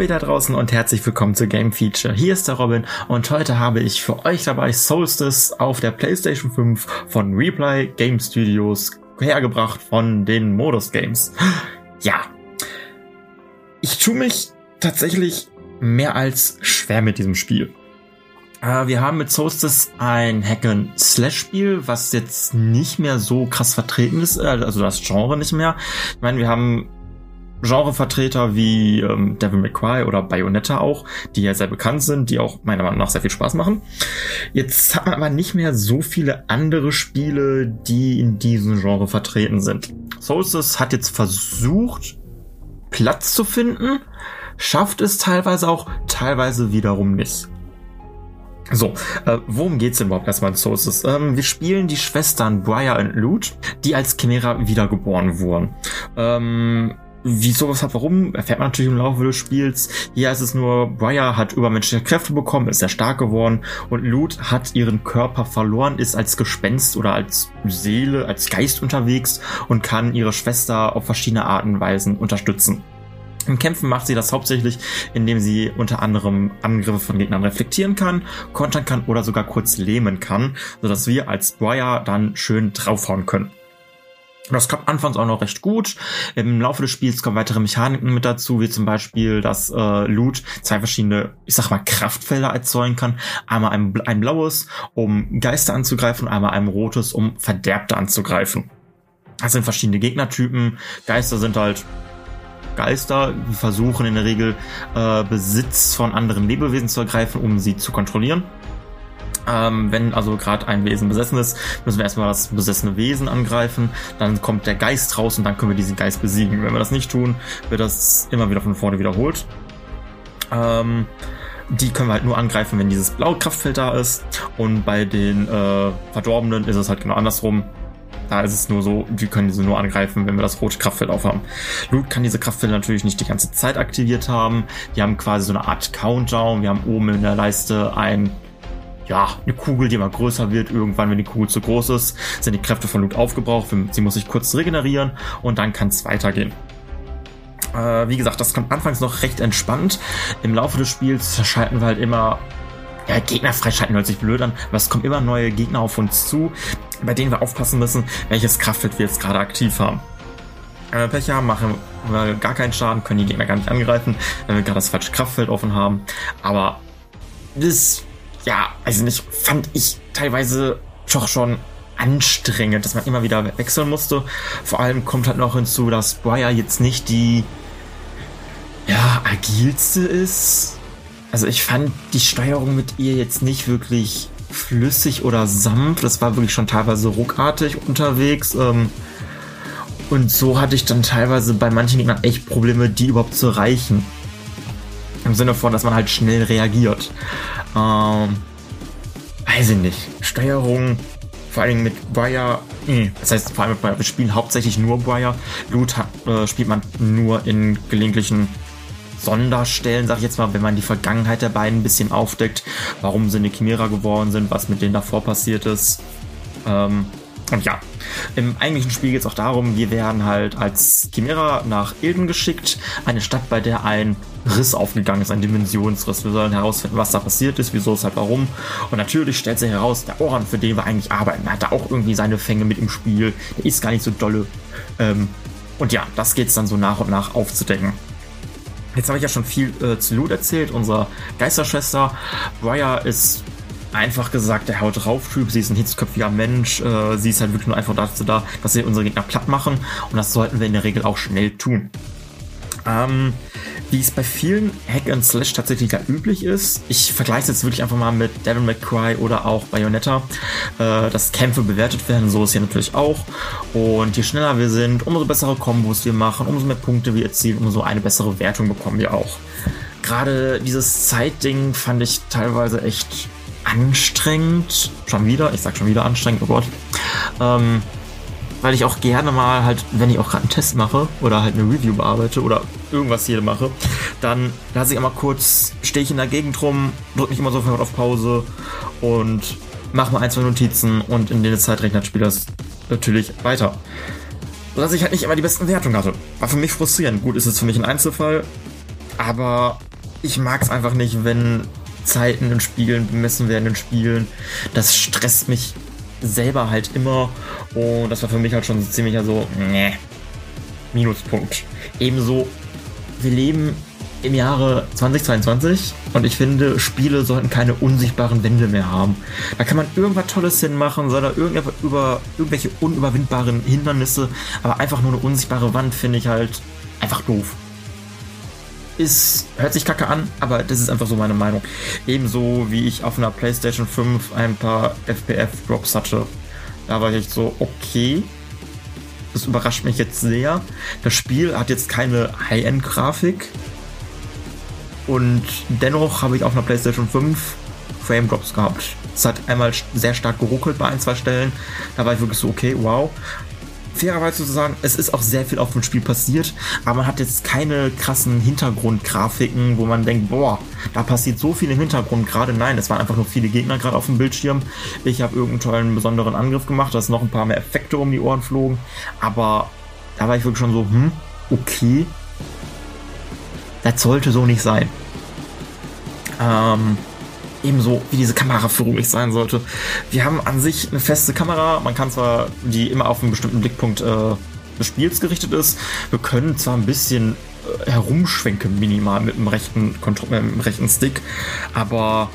Ihr da draußen und herzlich willkommen zu Game Feature. Hier ist der Robin und heute habe ich für euch dabei Solstice auf der PlayStation 5 von Replay Game Studios hergebracht von den Modus Games. Ja. Ich tue mich tatsächlich mehr als schwer mit diesem Spiel. Äh, wir haben mit Solstice ein Hack-and-Slash-Spiel, was jetzt nicht mehr so krass vertreten ist, äh, also das Genre nicht mehr. Ich meine, wir haben Genrevertreter wie ähm, Devil May Cry oder Bayonetta auch, die ja sehr bekannt sind, die auch meiner Meinung nach sehr viel Spaß machen. Jetzt hat man aber nicht mehr so viele andere Spiele, die in diesem Genre vertreten sind. Solstice hat jetzt versucht, Platz zu finden, schafft es teilweise auch, teilweise wiederum nicht. So, äh, worum geht's denn überhaupt erstmal in Sources? Ähm, wir spielen die Schwestern Briar und Loot, die als Chimera wiedergeboren wurden. Ähm, wie sowas hat, warum, erfährt man natürlich im Laufe des Spiels. Hier ist es nur, Briar hat übermenschliche Kräfte bekommen, ist sehr stark geworden und Loot hat ihren Körper verloren, ist als Gespenst oder als Seele, als Geist unterwegs und kann ihre Schwester auf verschiedene Arten und Weisen unterstützen. Im Kämpfen macht sie das hauptsächlich, indem sie unter anderem Angriffe von Gegnern reflektieren kann, kontern kann oder sogar kurz lähmen kann, sodass wir als Briar dann schön draufhauen können. Das klappt anfangs auch noch recht gut. Im Laufe des Spiels kommen weitere Mechaniken mit dazu, wie zum Beispiel, dass äh, Loot zwei verschiedene, ich sag mal, Kraftfelder erzeugen kann. Einmal ein, ein blaues, um Geister anzugreifen, einmal ein rotes, um Verderbte anzugreifen. Das sind verschiedene Gegnertypen. Geister sind halt Geister, die versuchen in der Regel äh, Besitz von anderen Lebewesen zu ergreifen, um sie zu kontrollieren. Ähm, wenn also gerade ein Wesen besessen ist, müssen wir erstmal das besessene Wesen angreifen. Dann kommt der Geist raus und dann können wir diesen Geist besiegen. Wenn wir das nicht tun, wird das immer wieder von vorne wiederholt. Ähm, die können wir halt nur angreifen, wenn dieses blaue Kraftfeld da ist. Und bei den äh, Verdorbenen ist es halt genau andersrum. Da ist es nur so, wir können diese nur angreifen, wenn wir das rote Kraftfeld aufhaben. Loot kann diese Kraftfelder natürlich nicht die ganze Zeit aktiviert haben. Die haben quasi so eine Art Countdown. Wir haben oben in der Leiste ein ja, eine Kugel, die immer größer wird. Irgendwann, wenn die Kugel zu groß ist, sind die Kräfte von Loot aufgebraucht. Sie muss sich kurz regenerieren und dann kann es weitergehen. Äh, wie gesagt, das kommt anfangs noch recht entspannt. Im Laufe des Spiels schalten wir halt immer ja, Gegner freischalten hört sich blöd an, aber es kommen immer neue Gegner auf uns zu, bei denen wir aufpassen müssen, welches Kraftfeld wir jetzt gerade aktiv haben. Wenn wir Pech haben, machen wir gar keinen Schaden, können die Gegner gar nicht angreifen, wenn wir gerade das falsche Kraftfeld offen haben. Aber das ja, also nicht, fand ich teilweise doch schon anstrengend, dass man immer wieder wechseln musste. Vor allem kommt halt noch hinzu, dass Briar jetzt nicht die ja, agilste ist. Also ich fand die Steuerung mit ihr jetzt nicht wirklich flüssig oder sanft. Das war wirklich schon teilweise ruckartig unterwegs. Ähm, und so hatte ich dann teilweise bei manchen Gegnern echt Probleme, die überhaupt zu erreichen. Im Sinne von, dass man halt schnell reagiert. Ähm, weiß ich nicht. Steuerung, vor allem mit Wire. Nee, das heißt, vor allem mit Wire. Wir spielen hauptsächlich nur Wire. Loot hat, äh, spielt man nur in gelegentlichen Sonderstellen, sag ich jetzt mal, wenn man die Vergangenheit der beiden ein bisschen aufdeckt, warum sie eine Chimera geworden sind, was mit denen davor passiert ist. Ähm, und ja, im eigentlichen Spiel geht es auch darum, wir werden halt als Chimera nach Ilden geschickt, eine Stadt, bei der ein Riss aufgegangen ist, ein Dimensionsriss. Wir sollen herausfinden, was da passiert ist, wieso es halt warum. Und natürlich stellt sich heraus, der Oran, für den wir eigentlich arbeiten, hat da auch irgendwie seine Fänge mit im Spiel. Der ist gar nicht so dolle. Ähm, und ja, das geht es dann so nach und nach aufzudecken. Jetzt habe ich ja schon viel äh, zu Loot erzählt. Unsere Geisterschwester Briar ist einfach gesagt der Haut drauf Typ. Sie ist ein hitzköpfiger Mensch. Äh, sie ist halt wirklich nur einfach dazu da, dass sie unsere Gegner platt machen. Und das sollten wir in der Regel auch schnell tun. Ähm, wie es bei vielen Hack and Slash tatsächlich da üblich ist. Ich vergleiche es jetzt wirklich einfach mal mit Devil McCry oder auch Bayonetta, äh, dass Kämpfe bewertet werden. So ist hier natürlich auch. Und je schneller wir sind, umso bessere Kombos wir machen, umso mehr Punkte wir erzielen, umso eine bessere Wertung bekommen wir auch. Gerade dieses Zeitding fand ich teilweise echt anstrengend. Schon wieder, ich sag schon wieder anstrengend, oh Gott. Ähm, weil ich auch gerne mal halt, wenn ich auch gerade einen Test mache oder halt eine Review bearbeite oder irgendwas hier mache, dann lasse ich immer kurz, stehe ich in der Gegend rum, drücke mich immer sofort auf Pause und mache mal ein, zwei Notizen und in der Zeit rechnet Spiel das natürlich weiter. Sodass ich halt nicht immer die besten Wertungen hatte. War für mich frustrierend. Gut, ist es für mich ein Einzelfall, aber ich mag es einfach nicht, wenn Zeiten in Spielen bemessen werden in Spielen. Das stresst mich selber halt immer. Und das war für mich halt schon ziemlich so, ne, Minuspunkt. Ebenso, wir leben im Jahre 2022 und ich finde, Spiele sollten keine unsichtbaren Wände mehr haben. Da kann man irgendwas Tolles hinmachen, soll da über, irgendwelche unüberwindbaren Hindernisse, aber einfach nur eine unsichtbare Wand finde ich halt einfach doof ist, hört sich kacke an, aber das ist einfach so meine Meinung. Ebenso wie ich auf einer PlayStation 5 ein paar FPF-Drops hatte. Da war ich echt so, okay. Das überrascht mich jetzt sehr. Das Spiel hat jetzt keine High-End-Grafik. Und dennoch habe ich auf einer PlayStation 5 Frame Drops gehabt. Es hat einmal sehr stark geruckelt bei ein, zwei Stellen. Da war ich wirklich so, okay, wow fairerweise zu sagen, es ist auch sehr viel auf dem Spiel passiert, aber man hat jetzt keine krassen Hintergrundgrafiken, wo man denkt, boah, da passiert so viel im Hintergrund gerade. Nein, es waren einfach nur viele Gegner gerade auf dem Bildschirm. Ich habe irgendeinen tollen besonderen Angriff gemacht, dass noch ein paar mehr Effekte um die Ohren flogen, aber da war ich wirklich schon so, hm, okay, das sollte so nicht sein. Ähm, ebenso wie diese Kameraführung nicht sein sollte. Wir haben an sich eine feste Kamera, man kann zwar, die immer auf einen bestimmten Blickpunkt äh, des Spiels gerichtet ist, wir können zwar ein bisschen äh, herumschwenken minimal mit dem rechten, mit dem rechten Stick, aber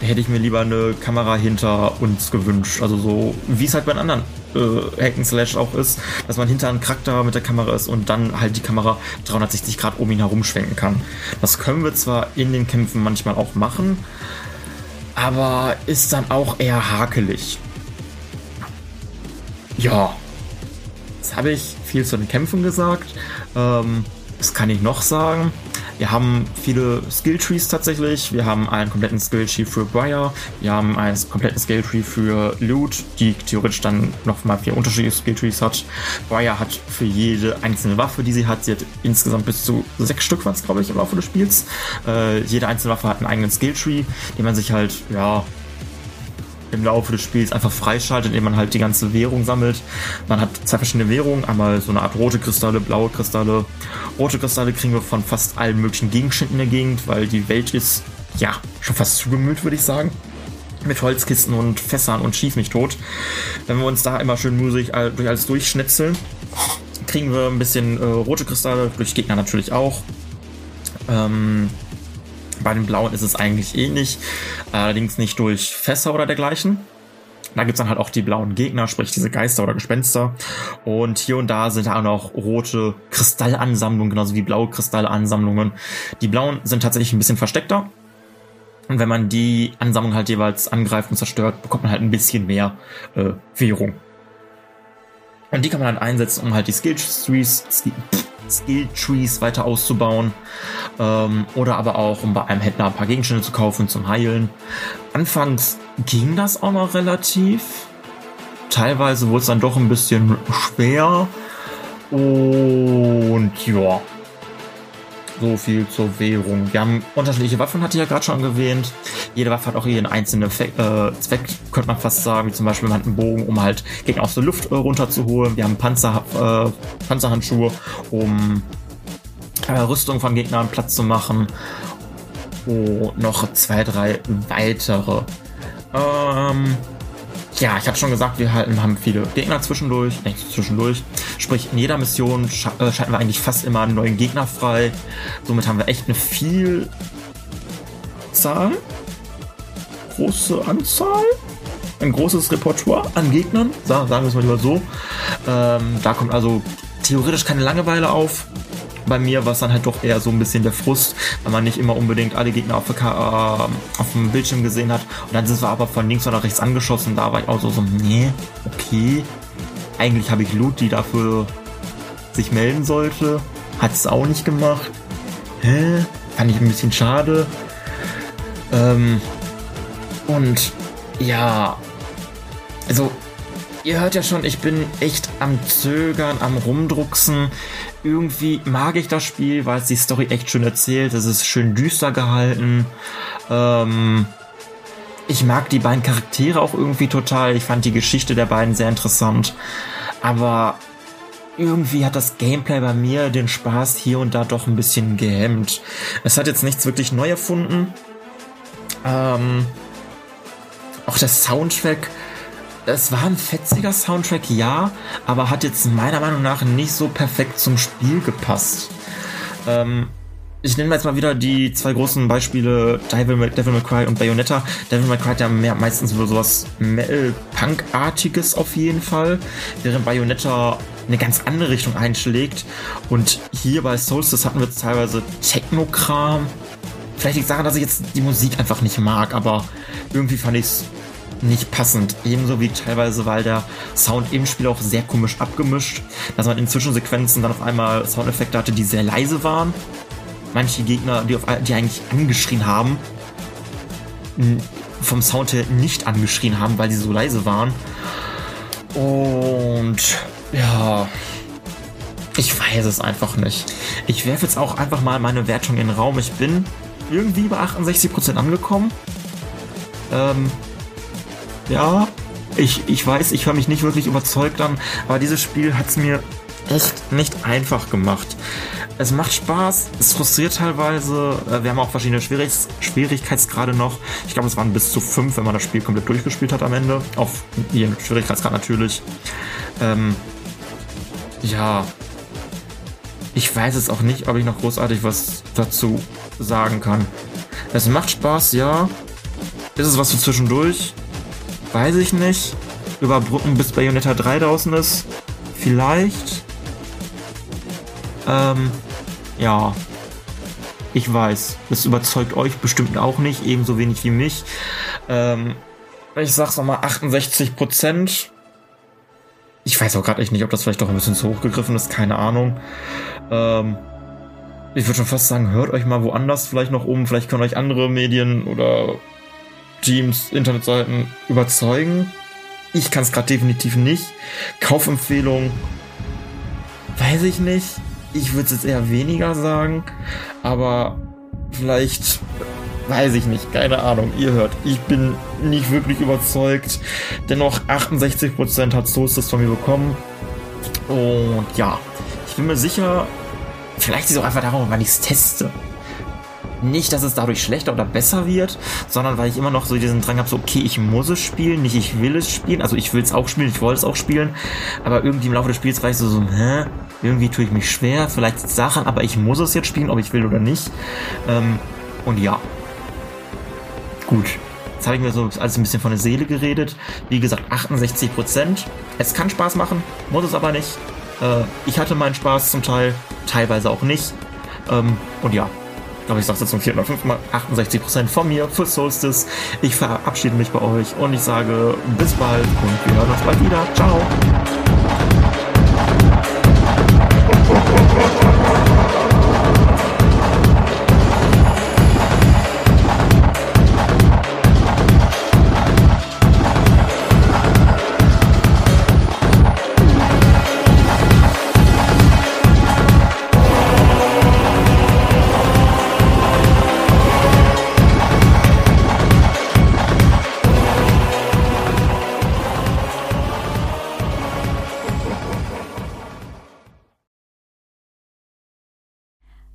hätte ich mir lieber eine Kamera hinter uns gewünscht. Also so, wie es halt bei anderen äh, Hack Slash auch ist, dass man hinter einem Charakter mit der Kamera ist und dann halt die Kamera 360 Grad um ihn herum schwenken kann. Das können wir zwar in den Kämpfen manchmal auch machen, aber ist dann auch eher hakelig. Ja, jetzt habe ich viel zu den Kämpfen gesagt. Ähm, was kann ich noch sagen? Wir haben viele Skilltrees tatsächlich. Wir haben einen kompletten Skilltree für Briar. Wir haben einen kompletten Skilltree für Loot, die theoretisch dann nochmal vier unterschiedliche Skilltrees hat. Briar hat für jede einzelne Waffe, die sie hat, sie hat insgesamt bis zu sechs Stück, was glaube ich, im Laufe des Spiels. Äh, jede einzelne Waffe hat einen eigenen Skilltree, den man sich halt, ja, im Laufe des Spiels einfach freischaltet, indem man halt die ganze Währung sammelt. Man hat zwei verschiedene Währungen, einmal so eine Art rote Kristalle, blaue Kristalle. Rote Kristalle kriegen wir von fast allen möglichen Gegenständen in der Gegend, weil die Welt ist, ja, schon fast zugemüllt, würde ich sagen. Mit Holzkisten und Fässern und schieß mich tot. Wenn wir uns da immer schön musig durch alles durchschnetzeln, kriegen wir ein bisschen äh, rote Kristalle, durch Gegner natürlich auch. Ähm, bei den blauen ist es eigentlich ähnlich, allerdings nicht durch Fässer oder dergleichen. Da gibt's dann halt auch die blauen Gegner, sprich diese Geister oder Gespenster. Und hier und da sind auch noch rote Kristallansammlungen, genauso wie blaue Kristallansammlungen. Die blauen sind tatsächlich ein bisschen versteckter. Und wenn man die Ansammlung halt jeweils angreift und zerstört, bekommt man halt ein bisschen mehr äh, Währung. Und die kann man dann einsetzen, um halt die Skill Trees, Skill Trees weiter auszubauen. Ähm, oder aber auch, um bei einem Händler ein paar Gegenstände zu kaufen zum Heilen. Anfangs ging das auch noch relativ. Teilweise wurde es dann doch ein bisschen schwer. Und ja, so viel zur Währung. Wir haben unterschiedliche Waffen, hatte ich ja gerade schon erwähnt. Jede Waffe hat auch ihren einzelnen Effekt, äh, Zweck, könnte man fast sagen. Wie zum Beispiel, man hat einen Bogen, um halt Gegner aus der Luft äh, runterzuholen. Wir haben Panzer, äh, Panzerhandschuhe, um äh, Rüstung von Gegnern Platz zu machen. Oh, noch zwei, drei weitere. Ähm, ja, ich habe schon gesagt, wir haben viele Gegner zwischendurch, nicht zwischendurch. Sprich, in jeder Mission sch äh, schalten wir eigentlich fast immer einen neuen Gegner frei. Somit haben wir echt eine Vielzahl, große Anzahl, ein großes Repertoire an Gegnern, sagen wir es mal lieber so. Ähm, da kommt also theoretisch keine Langeweile auf. bei mir war es dann halt doch eher so ein bisschen der Frust, weil man nicht immer unbedingt alle Gegner auf, äh, auf dem Bildschirm gesehen hat. Und dann sind wir aber von links oder rechts angeschossen. Da war ich auch so, so nee, okay. Eigentlich habe ich Loot, die dafür sich melden sollte. Hat es auch nicht gemacht. Hä? Fand ich ein bisschen schade. Ähm, und ja, also ihr hört ja schon, ich bin echt am Zögern, am Rumdrucksen. Irgendwie mag ich das Spiel, weil es die Story echt schön erzählt. Es ist schön düster gehalten. Ähm, ich mag die beiden Charaktere auch irgendwie total. Ich fand die Geschichte der beiden sehr interessant. Aber irgendwie hat das Gameplay bei mir den Spaß hier und da doch ein bisschen gehemmt. Es hat jetzt nichts wirklich neu erfunden. Ähm, auch der Soundtrack, es war ein fetziger Soundtrack, ja, aber hat jetzt meiner Meinung nach nicht so perfekt zum Spiel gepasst. Ähm, ich nehme jetzt mal wieder die zwei großen Beispiele Devil, Devil May Cry und Bayonetta. Devil May Cry hat ja mehr, meistens so sowas Metal-Punk-artiges auf jeden Fall, während Bayonetta eine ganz andere Richtung einschlägt. Und hier bei Solstice hatten wir jetzt teilweise Technokram. Vielleicht liegt daran, dass ich jetzt die Musik einfach nicht mag, aber irgendwie fand ich es nicht passend. Ebenso wie teilweise, weil der Sound im Spiel auch sehr komisch abgemischt, dass man in Zwischensequenzen dann auf einmal Soundeffekte hatte, die sehr leise waren. Manche Gegner, die, auf, die eigentlich angeschrien haben, vom Sound her nicht angeschrien haben, weil sie so leise waren. Und ja, ich weiß es einfach nicht. Ich werfe jetzt auch einfach mal meine Wertung in den Raum. Ich bin irgendwie bei 68% angekommen. Ähm, ja, ich, ich weiß, ich höre mich nicht wirklich überzeugt an, aber dieses Spiel hat es mir echt nicht einfach gemacht. Es macht Spaß, es frustriert teilweise. Äh, wir haben auch verschiedene Schwierig Schwierigkeitsgrade noch. Ich glaube, es waren bis zu fünf, wenn man das Spiel komplett durchgespielt hat am Ende. Auf jedem Schwierigkeitsgrad natürlich. Ähm, ja. Ich weiß es auch nicht, ob ich noch großartig was dazu sagen kann. Es macht Spaß, ja. Ist es was für zwischendurch? Weiß ich nicht. Überbrücken bis Bayonetta 3 draußen ist? Vielleicht. Ähm, ja. Ich weiß. Das überzeugt euch bestimmt auch nicht, ebenso wenig wie mich. Ähm, ich sag's nochmal 68 Prozent. Ich weiß auch gerade echt nicht, ob das vielleicht doch ein bisschen zu hoch gegriffen ist, keine Ahnung. Ähm, ich würde schon fast sagen, hört euch mal woanders vielleicht noch um. Vielleicht können euch andere Medien oder Teams, Internetseiten überzeugen. Ich kann es gerade definitiv nicht. Kaufempfehlung, weiß ich nicht. Ich würde es jetzt eher weniger sagen, aber vielleicht weiß ich nicht, keine Ahnung. Ihr hört, ich bin nicht wirklich überzeugt. Dennoch 68% hat Solstice von mir bekommen. Und ja, ich bin mir sicher, vielleicht ist es auch einfach darum, wann ich es teste nicht, dass es dadurch schlechter oder besser wird, sondern weil ich immer noch so diesen Drang habe, so, okay, ich muss es spielen, nicht ich will es spielen. Also ich will es auch spielen, ich wollte es auch spielen, aber irgendwie im Laufe des Spiels war ich so, so hä, irgendwie tue ich mich schwer, vielleicht Sachen, aber ich muss es jetzt spielen, ob ich will oder nicht. Ähm, und ja. Gut. Jetzt habe ich mir so alles ein bisschen von der Seele geredet. Wie gesagt, 68% Es kann Spaß machen, muss es aber nicht. Äh, ich hatte meinen Spaß zum Teil, teilweise auch nicht. Ähm, und ja, glaube, ich sage jetzt zum vierten oder fünften Mal, 68% von mir für Solstice. Ich verabschiede mich bei euch und ich sage bis bald und wir hören uns bald wieder. Ciao.